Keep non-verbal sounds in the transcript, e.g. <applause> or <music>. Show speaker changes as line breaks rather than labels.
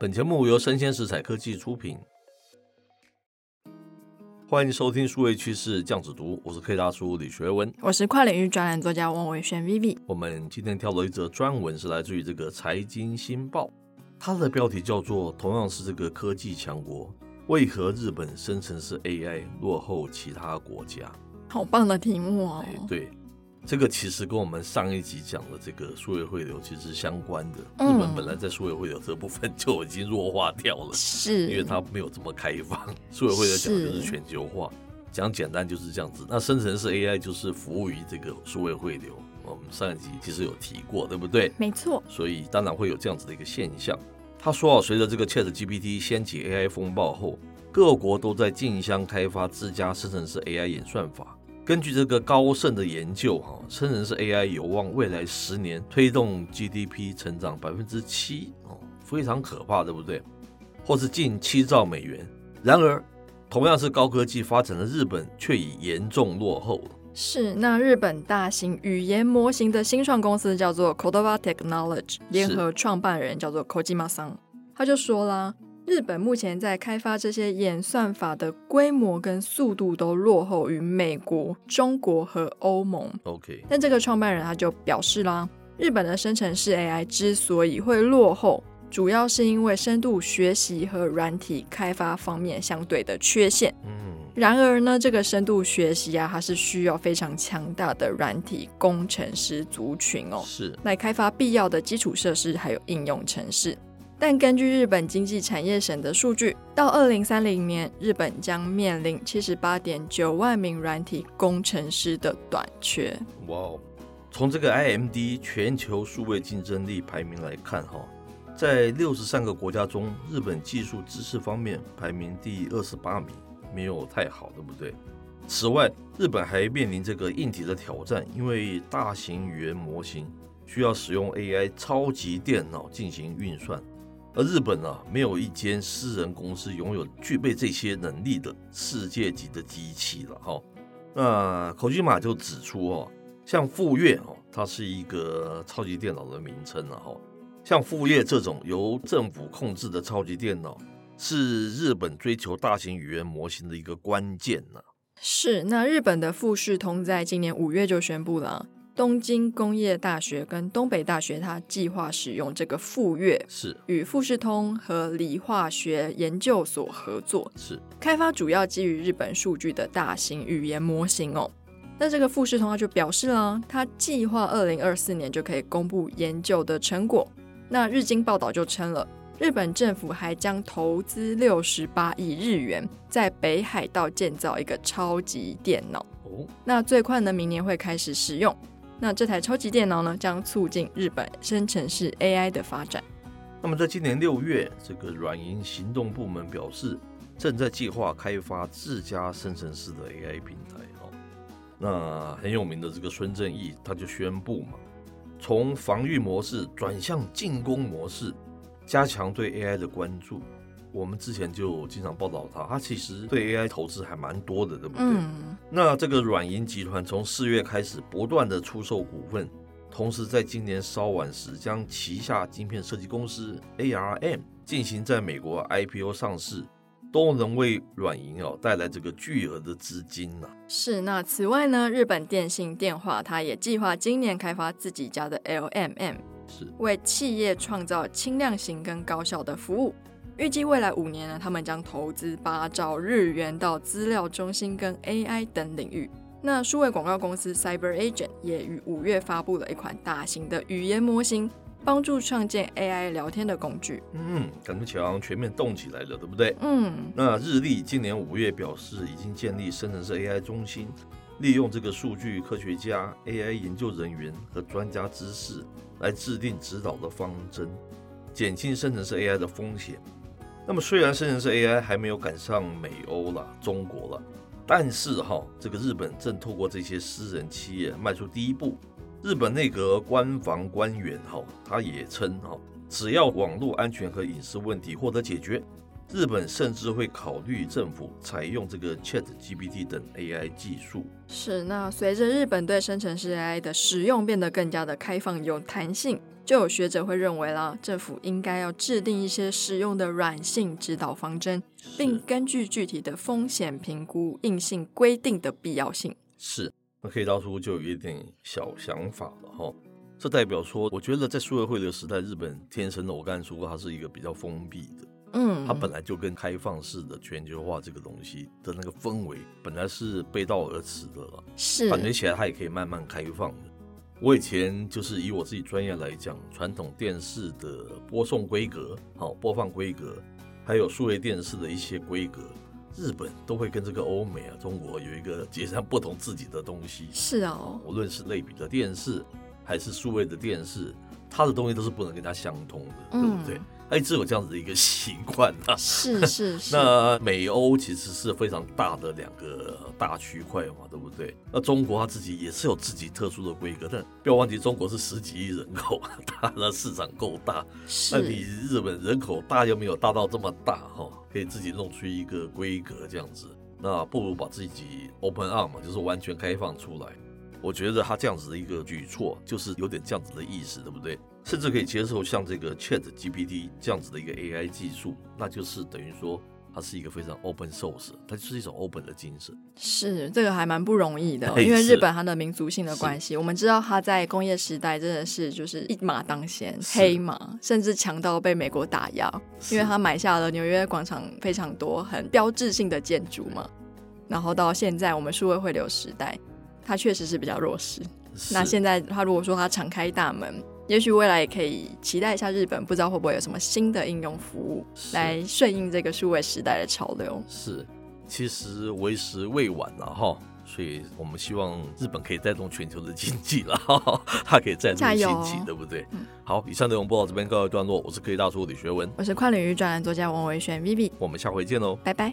本节目由生鲜食材科技出品，欢迎收听数位趋势酱子读，我是 K 大叔李学文，
我是跨领域专栏作家王伟轩 Vivi。
我们今天挑了一则专文，是来自于这个财经新报，它的标题叫做“同样是这个科技强国，为何日本生成式 AI 落后其他国家？”
好棒的题目哦！
对。这个其实跟我们上一集讲的这个数位汇流其实是相关的。
嗯、
日本本来在数位汇流这部分就已经弱化掉了，
是，
因为它没有这么开放。数位汇流讲的就是全球化，讲简单就是这样子。那生成式 AI 就是服务于这个数位汇流。我们上一集其实有提过，对不对？
没错。
所以当然会有这样子的一个现象。他说啊，随着这个 ChatGPT 掀起 AI 风暴后，各国都在竞相开发自家生成式 AI 演算法。根据这个高盛的研究，哈，称人是 AI 有望未来十年推动 GDP 成长百分之七，哦，非常可怕，对不对？或是近七兆美元。然而，同样是高科技发展的日本，却已严重落后了。
是，那日本大型语言模型的新创公司叫做 Codava Technology，联合创办人叫做 Kojima San，，他就说啦。日本目前在开发这些演算法的规模跟速度都落后于美国、中国和欧盟。
OK，
但这个创办人他就表示啦，日本的生成式 AI 之所以会落后，主要是因为深度学习和软体开发方面相对的缺陷。
嗯，
然而呢，这个深度学习啊，它是需要非常强大的软体工程师族群哦，
是
来开发必要的基础设施还有应用程式。但根据日本经济产业省的数据，到二零三零年，日本将面临七十八点九万名软体工程师的短缺。
哇哦！从这个 IMD 全球数位竞争力排名来看，哈，在六十三个国家中，日本技术知识方面排名第二十八名，没有太好，对不对？此外，日本还面临这个硬体的挑战，因为大型语言模型需要使用 AI 超级电脑进行运算。而日本啊，没有一间私人公司拥有具备这些能力的世界级的机器了哈。那口津马就指出哦，像富岳哦，它是一个超级电脑的名称了哈。像富岳这种由政府控制的超级电脑，是日本追求大型语言模型的一个关键呢。
是，那日本的富士通在今年五月就宣布了。东京工业大学跟东北大学，它计划使用这个富岳，
是
与富士通和理化学研究所合作，
是
开发主要基于日本数据的大型语言模型哦。那这个富士通它就表示了，它计划二零二四年就可以公布研究的成果。那日经报道就称了，日本政府还将投资六十八亿日元，在北海道建造一个超级电脑。
哦，
那最快呢，明年会开始使用。那这台超级电脑呢，将促进日本生成式 AI 的发展。
那么，在今年六月，这个软银行动部门表示，正在计划开发自家生成式的 AI 平台。哦，那很有名的这个孙正义他就宣布嘛，从防御模式转向进攻模式，加强对 AI 的关注。我们之前就经常报道他，他其实对 AI 投资还蛮多的，对不对？
嗯。
那这个软银集团从四月开始不断的出售股份，同时在今年稍晚时将旗下晶片设计公司 ARM 进行在美国 IPO 上市，都能为软银哦带来这个巨额的资金呐、啊。
是。那此外呢，日本电信电话它也计划今年开发自己家的 LMM，
是
为企业创造轻量型跟高效的服务。预计未来五年呢，他们将投资八兆日元到资料中心跟 AI 等领域。那数位广告公司 Cyber Agent 也于五月发布了一款大型的语言模型，帮助创建 AI 聊天的工具。
嗯，感觉强全面动起来了，对不对？
嗯。
那日立今年五月表示，已经建立生成式 AI 中心，利用这个数据科学家、AI 研究人员和专家知识来制定指导的方针，减轻生成式 AI 的风险。那么，虽然生成式 AI 还没有赶上美欧了、中国了，但是哈，这个日本正透过这些私人企业迈出第一步。日本内阁官房官员哈，他也称哈，只要网络安全和隐私问题获得解决。日本甚至会考虑政府采用这个 ChatGPT 等 AI 技术。
是，那随着日本对生成式 AI 的使用变得更加的开放有弹性，就有学者会认为啦，政府应该要制定一些实用的软性指导方针，并根据具体的风险评估硬性规定的必要性。
是，那可以当初就有一点小想法了哈。这代表说，我觉得在数位汇流时代，日本天生的，我刚才说过，它是一个比较封闭的。
嗯，
它本来就跟开放式的全球化这个东西的那个氛围本来是背道而驰的了。
是，
感觉起来它也可以慢慢开放的。我以前就是以我自己专业来讲，传统电视的播送规格、好播放规格，还有数位电视的一些规格，日本都会跟这个欧美啊、中国有一个截然不同自己的东西。
是哦，
无论是类比的电视还是数位的电视，它的东西都是不能跟它相通的，嗯、对不对？它一直有这样子的一个习惯啊，
是 <laughs> 是是。
那美欧其实是非常大的两个大区块嘛，对不对？那中国它自己也是有自己特殊的规格，但不要忘记中国是十几亿人口，<laughs> 它的市场够大。
是。
那你日本人口大又没有大到这么大哈，可以自己弄出一个规格这样子，那不如把自己 open up 嘛，就是完全开放出来。我觉得他这样子的一个举措，就是有点这样子的意思，对不对？甚至可以接受像这个 Chat GPT 这样子的一个 AI 技术，那就是等于说它是一个非常 open source，它就是一种 open 的精神。
是这个还蛮不容易的，<laughs> 因为日本它的民族性的关系，我们知道它在工业时代真的是就是一马当先，黑马，甚至强到被美国打压，因为它买下了纽约广场非常多很标志性的建筑嘛。然后到现在我们数位汇流时代，它确实是比较弱势。那现在他如果说他敞开大门。也许未来也可以期待一下日本，不知道会不会有什么新的应用服务来顺应这个数位时代的潮流。
是，其实为时未晚了哈，所以我们希望日本可以带动全球的经济了，它可以再度兴起，对不对？嗯。好，以上内容播到这边告一段落，我是科技大叔李学文，
我是跨领域专栏作家王维轩 Vivi，
我们下回见喽，
拜拜。